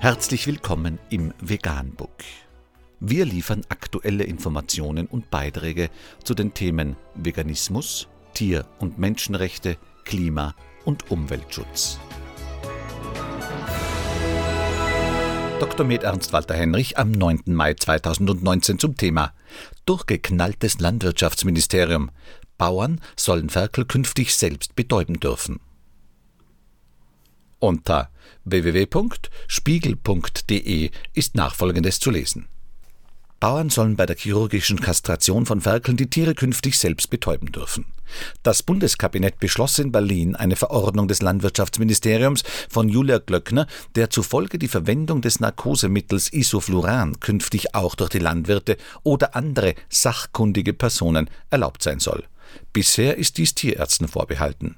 Herzlich willkommen im Veganbook. Wir liefern aktuelle Informationen und Beiträge zu den Themen Veganismus, Tier- und Menschenrechte, Klima- und Umweltschutz. Dr. Med Ernst Walter Henrich am 9. Mai 2019 zum Thema Durchgeknalltes Landwirtschaftsministerium. Bauern sollen Ferkel künftig selbst betäuben dürfen. Unter www.spiegel.de ist nachfolgendes zu lesen. Bauern sollen bei der chirurgischen Kastration von Ferkeln die Tiere künftig selbst betäuben dürfen. Das Bundeskabinett beschloss in Berlin eine Verordnung des Landwirtschaftsministeriums von Julia Glöckner, der zufolge die Verwendung des Narkosemittels Isofluran künftig auch durch die Landwirte oder andere sachkundige Personen erlaubt sein soll. Bisher ist dies Tierärzten vorbehalten.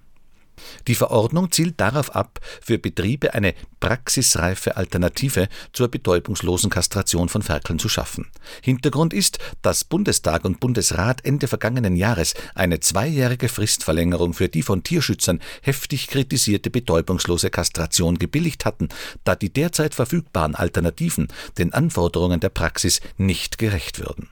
Die Verordnung zielt darauf ab, für Betriebe eine praxisreife Alternative zur betäubungslosen Kastration von Ferkeln zu schaffen. Hintergrund ist, dass Bundestag und Bundesrat Ende vergangenen Jahres eine zweijährige Fristverlängerung für die von Tierschützern heftig kritisierte betäubungslose Kastration gebilligt hatten, da die derzeit verfügbaren Alternativen den Anforderungen der Praxis nicht gerecht würden.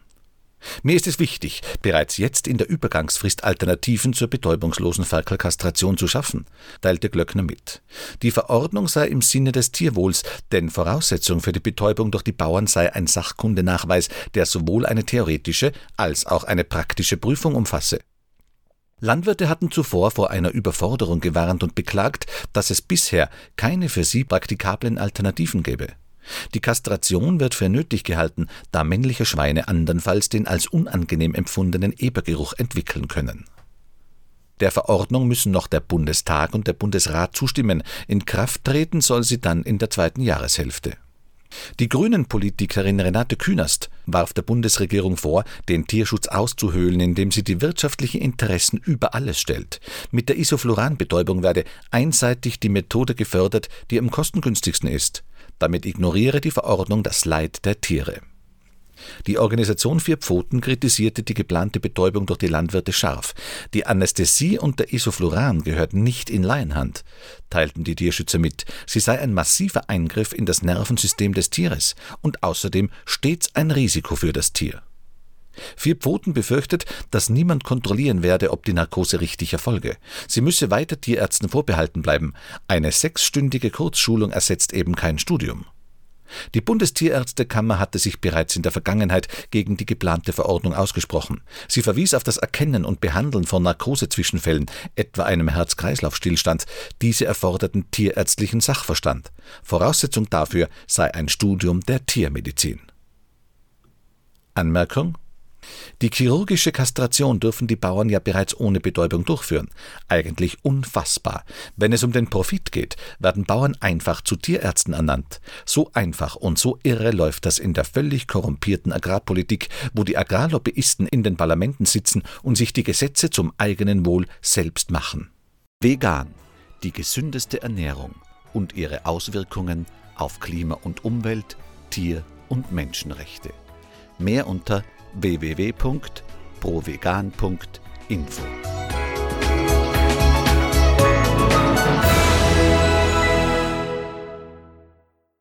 Mir ist es wichtig, bereits jetzt in der Übergangsfrist Alternativen zur betäubungslosen Ferkelkastration zu schaffen, teilte Glöckner mit. Die Verordnung sei im Sinne des Tierwohls, denn Voraussetzung für die Betäubung durch die Bauern sei ein Sachkundenachweis, der sowohl eine theoretische als auch eine praktische Prüfung umfasse. Landwirte hatten zuvor vor einer Überforderung gewarnt und beklagt, dass es bisher keine für sie praktikablen Alternativen gäbe. Die Kastration wird für nötig gehalten, da männliche Schweine andernfalls den als unangenehm empfundenen Ebergeruch entwickeln können. Der Verordnung müssen noch der Bundestag und der Bundesrat zustimmen, in Kraft treten soll sie dann in der zweiten Jahreshälfte. Die Grünen-Politikerin Renate Künast warf der Bundesregierung vor, den Tierschutz auszuhöhlen, indem sie die wirtschaftlichen Interessen über alles stellt. Mit der Isofluranbetäubung werde einseitig die Methode gefördert, die am kostengünstigsten ist. Damit ignoriere die Verordnung das Leid der Tiere. Die Organisation Vier Pfoten kritisierte die geplante Betäubung durch die Landwirte scharf. Die Anästhesie unter Isofluran gehört nicht in Laienhand, teilten die Tierschützer mit. Sie sei ein massiver Eingriff in das Nervensystem des Tieres und außerdem stets ein Risiko für das Tier. Vier Pfoten befürchtet, dass niemand kontrollieren werde, ob die Narkose richtig erfolge. Sie müsse weiter Tierärzten vorbehalten bleiben. Eine sechsstündige Kurzschulung ersetzt eben kein Studium. Die Bundestierärztekammer hatte sich bereits in der Vergangenheit gegen die geplante Verordnung ausgesprochen. Sie verwies auf das Erkennen und Behandeln von Narkosezwischenfällen, etwa einem Herz-Kreislauf-Stillstand. Diese erforderten tierärztlichen Sachverstand. Voraussetzung dafür sei ein Studium der Tiermedizin. Anmerkung die chirurgische Kastration dürfen die Bauern ja bereits ohne Betäubung durchführen. Eigentlich unfassbar. Wenn es um den Profit geht, werden Bauern einfach zu Tierärzten ernannt. So einfach und so irre läuft das in der völlig korrumpierten Agrarpolitik, wo die Agrarlobbyisten in den Parlamenten sitzen und sich die Gesetze zum eigenen Wohl selbst machen. Vegan, die gesündeste Ernährung und ihre Auswirkungen auf Klima und Umwelt, Tier- und Menschenrechte. Mehr unter www.provegan.info